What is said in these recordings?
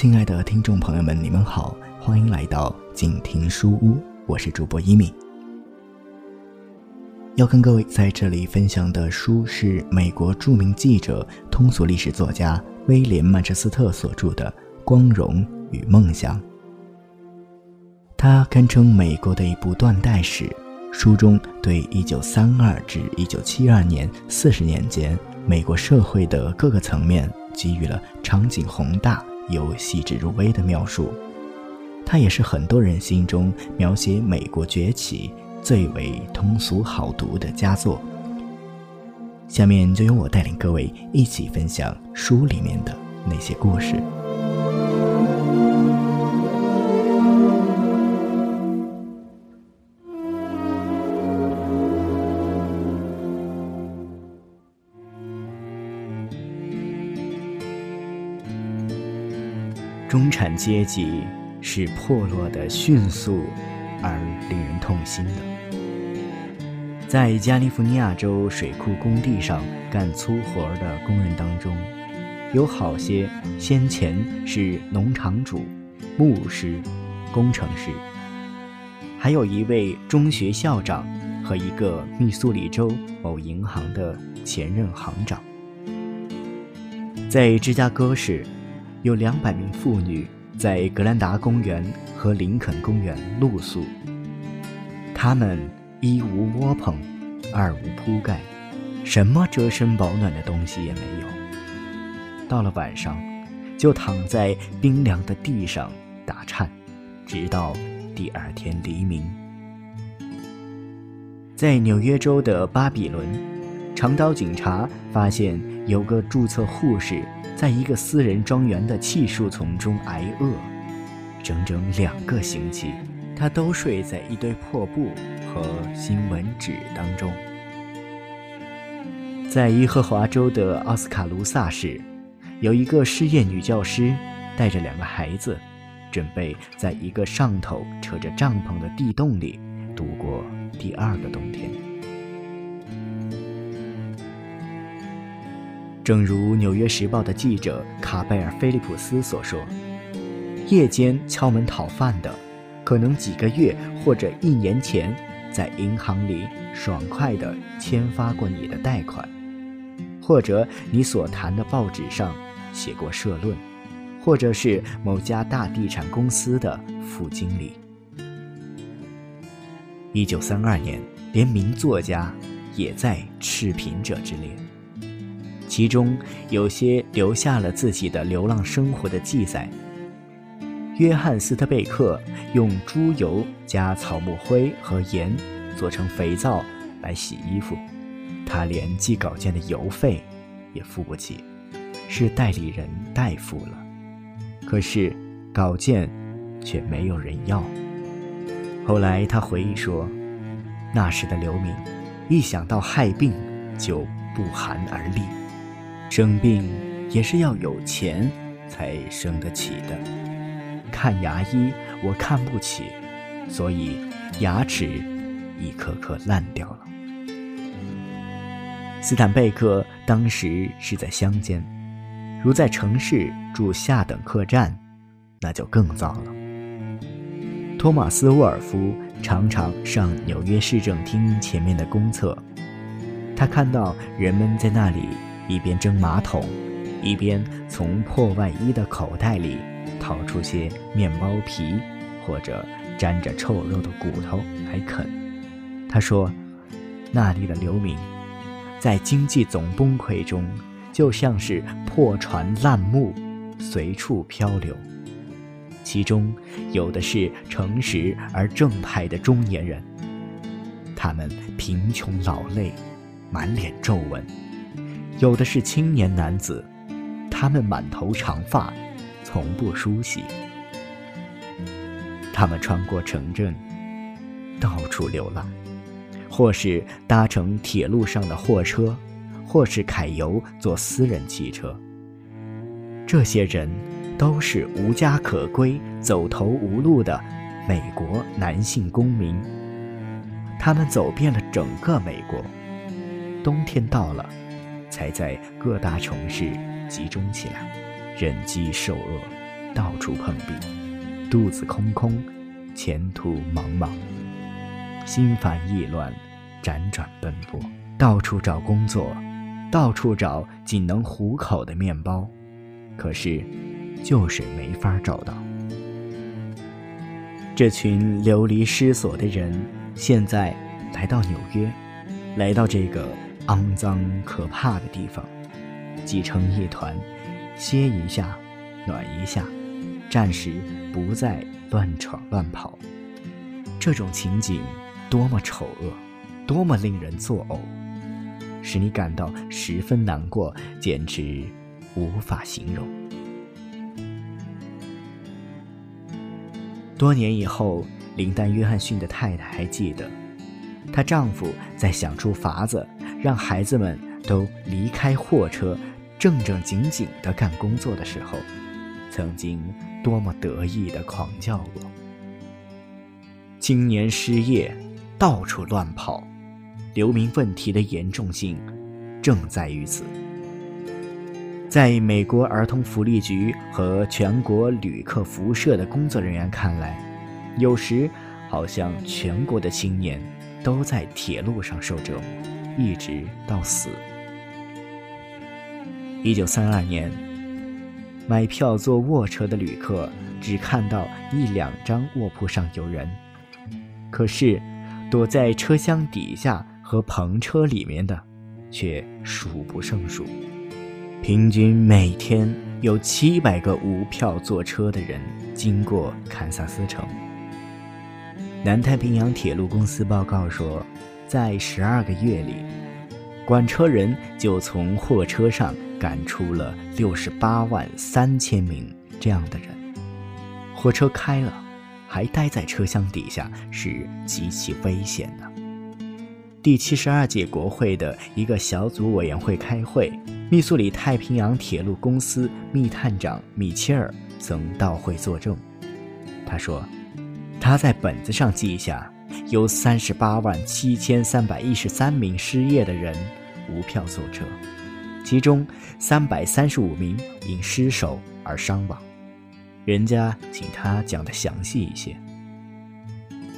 亲爱的听众朋友们，你们好，欢迎来到静听书屋，我是主播一米。要跟各位在这里分享的书是美国著名记者、通俗历史作家威廉·曼彻斯特所著的《光荣与梦想》。它堪称美国的一部断代史，书中对1932至1972年四十年间美国社会的各个层面给予了场景宏大。有细致入微的描述，它也是很多人心中描写美国崛起最为通俗好读的佳作。下面就由我带领各位一起分享书里面的那些故事。中产阶级是破落的迅速而令人痛心的。在加利福尼亚州水库工地上干粗活的工人当中，有好些先前是农场主、牧师、工程师，还有一位中学校长和一个密苏里州某银行的前任行长。在芝加哥市。有两百名妇女在格兰达公园和林肯公园露宿。她们一无窝棚，二无铺盖，什么遮身保暖的东西也没有。到了晚上，就躺在冰凉的地上打颤，直到第二天黎明。在纽约州的巴比伦，长刀警察发现有个注册护士。在一个私人庄园的气树丛中挨饿，整整两个星期，他都睡在一堆破布和新闻纸当中。在伊和华州的奥斯卡卢萨市，有一个失业女教师，带着两个孩子，准备在一个上头扯着帐篷的地洞里度过第二个冬天。正如《纽约时报》的记者卡贝尔·菲利普斯所说：“夜间敲门讨饭的，可能几个月或者一年前在银行里爽快地签发过你的贷款，或者你所谈的报纸上写过社论，或者是某家大地产公司的副经理。”一九三二年，连名作家也在赤贫者之列。其中有些留下了自己的流浪生活的记载。约翰斯特贝克用猪油加草木灰和盐做成肥皂来洗衣服，他连寄稿件的邮费也付不起，是代理人代付了。可是稿件却没有人要。后来他回忆说，那时的流民一想到害病就不寒而栗。生病也是要有钱才生得起的。看牙医我看不起，所以牙齿一颗颗烂掉了。斯坦贝克当时是在乡间，如在城市住下等客栈，那就更糟了。托马斯·沃尔夫常常上纽约市政厅前面的公厕，他看到人们在那里。一边蒸马桶，一边从破外衣的口袋里掏出些面包皮，或者沾着臭肉的骨头来啃。他说：“那里的流民，在经济总崩溃中，就像是破船烂木，随处漂流。其中有的是诚实而正派的中年人，他们贫穷老累，满脸皱纹。”有的是青年男子，他们满头长发，从不梳洗。他们穿过城镇，到处流浪，或是搭乘铁路上的货车，或是揩油坐私人汽车。这些人都是无家可归、走投无路的美国男性公民。他们走遍了整个美国，冬天到了。才在各大城市集中起来，忍饥受饿，到处碰壁，肚子空空，前途茫茫，心烦意乱，辗转奔波，到处找工作，到处找仅能糊口的面包，可是就是没法找到。这群流离失所的人，现在来到纽约，来到这个肮脏可怕的地方，挤成一团，歇一下，暖一下。暂时不再乱闯乱跑，这种情景多么丑恶，多么令人作呕，使你感到十分难过，简直无法形容。多年以后，林丹·约翰逊的太太还记得，她丈夫在想出法子让孩子们都离开货车，正正经经地干工作的时候，曾经。多么得意的狂叫过！青年失业，到处乱跑，流民问题的严重性正在于此。在美国儿童福利局和全国旅客服务社的工作人员看来，有时好像全国的青年都在铁路上受折磨，一直到死。一九三二年。买票坐卧车的旅客只看到一两张卧铺上有人，可是躲在车厢底下和篷车里面的却数不胜数。平均每天有七百个无票坐车的人经过堪萨斯城。南太平洋铁路公司报告说，在十二个月里，管车人就从货车上。赶出了六十八万三千名这样的人。火车开了，还待在车厢底下是极其危险的。第七十二届国会的一个小组委员会开会，密苏里太平洋铁路公司密探长米切尔曾到会作证。他说，他在本子上记下，有三十八万七千三百一十三名失业的人无票坐车。其中三百三十五名因失手而伤亡，人家请他讲的详细一些。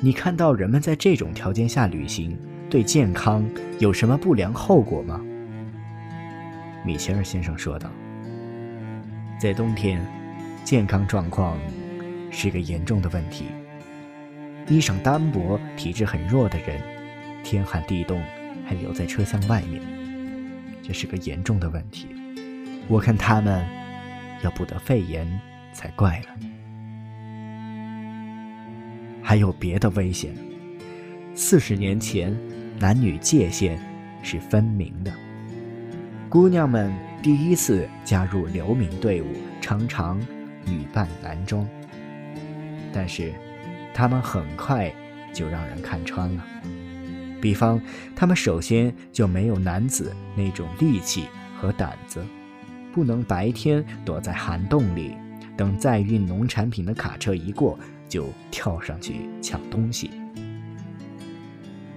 你看到人们在这种条件下旅行，对健康有什么不良后果吗？米切尔先生说道：“在冬天，健康状况是个严重的问题。衣裳单薄、体质很弱的人，天寒地冻还留在车厢外面。”这是个严重的问题，我看他们要不得肺炎才怪了。还有别的危险。四十年前，男女界限是分明的。姑娘们第一次加入流民队伍，常常女扮男装，但是他们很快就让人看穿了。比方，他们首先就没有男子那种力气和胆子，不能白天躲在涵洞里，等载运农产品的卡车一过，就跳上去抢东西。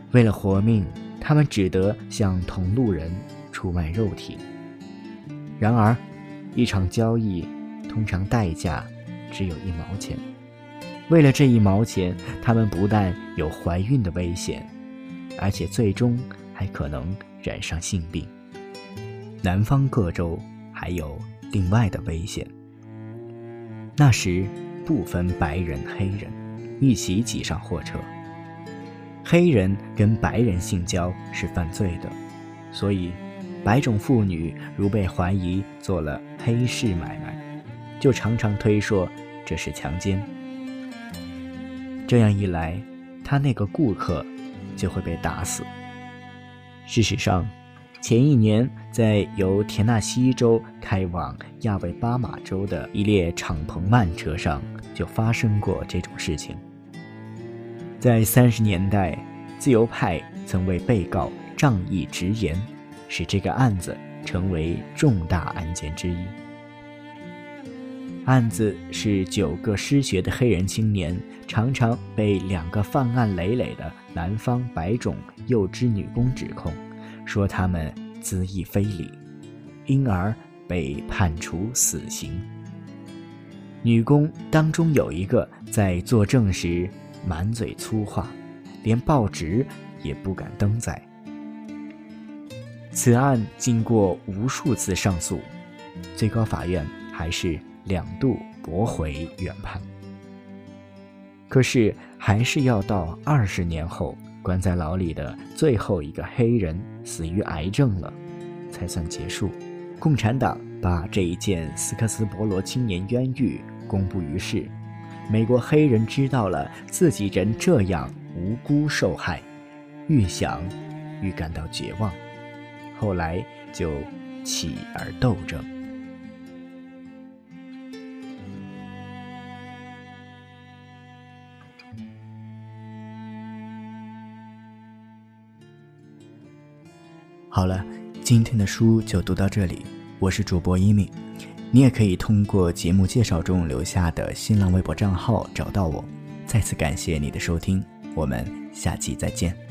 为了活命，他们只得向同路人出卖肉体。然而，一场交易通常代价只有一毛钱。为了这一毛钱，他们不但有怀孕的危险。而且最终还可能染上性病。南方各州还有另外的危险。那时不分白人黑人，一起挤上货车。黑人跟白人性交是犯罪的，所以白种妇女如被怀疑做了黑市买卖，就常常推说这是强奸。这样一来，他那个顾客。就会被打死。事实上，前一年在由田纳西州开往亚维巴马州的一列敞篷慢车上就发生过这种事情。在三十年代，自由派曾为被告仗义直言，使这个案子成为重大案件之一。案子是九个失学的黑人青年，常常被两个犯案累累的南方白种幼稚女工指控，说他们恣意非礼，因而被判处死刑。女工当中有一个在作证时满嘴粗话，连报纸也不敢登载。此案经过无数次上诉，最高法院还是两度驳回原判。可是，还是要到二十年后，关在牢里的最后一个黑人死于癌症了，才算结束。共产党把这一件斯科斯伯罗青年冤狱公布于世，美国黑人知道了自己人这样无辜受害，愈想愈感到绝望。后来就起而斗争。好了，今天的书就读到这里。我是主播一米，你也可以通过节目介绍中留下的新浪微博账号找到我。再次感谢你的收听，我们下期再见。